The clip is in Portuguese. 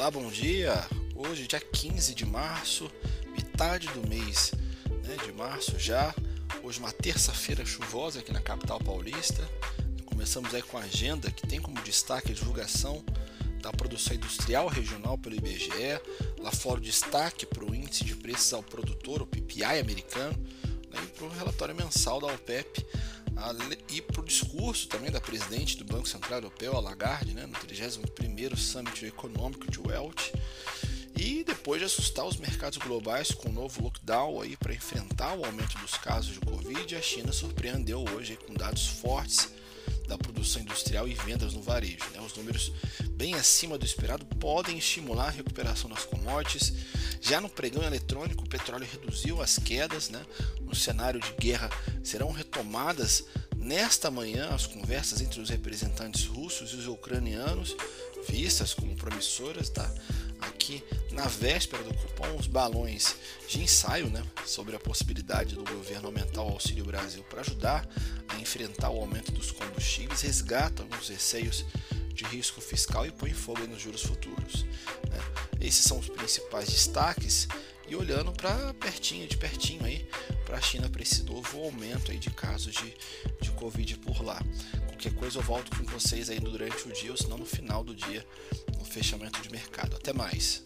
Olá, bom dia. Hoje, dia 15 de março, metade do mês né, de março já. Hoje, uma terça-feira chuvosa aqui na capital paulista. Começamos aí com a agenda que tem como destaque a divulgação da produção industrial regional pelo IBGE. Lá fora, o destaque para o índice de preços ao produtor, o PPI americano, né, e para o relatório mensal da OPEP e para o discurso também da presidente do Banco Central Europeu, a Lagarde, né, no 31º Summit Econômico de Welch, e depois de assustar os mercados globais com o um novo lockdown aí para enfrentar o aumento dos casos de Covid, a China surpreendeu hoje com dados fortes da produção industrial e vendas no varejo. Né? Os números bem acima do esperado podem estimular a recuperação das commodities. Já no pregão eletrônico, o petróleo reduziu as quedas. Né? No cenário de guerra, serão retomadas nesta manhã as conversas entre os representantes russos e os ucranianos, vistas como promissoras. Tá? Na véspera do cupom, os balões de ensaio né, sobre a possibilidade do governo aumentar o Auxílio Brasil para ajudar a enfrentar o aumento dos combustíveis, resgatam os receios de risco fiscal e põe fogo nos juros futuros. Né? Esses são os principais destaques e olhando para pertinho, de pertinho aí, para a China para esse novo aumento aí de casos de, de Covid por lá. Qualquer coisa eu volto com vocês aí durante o dia ou se não no final do dia, no fechamento de mercado. Até mais!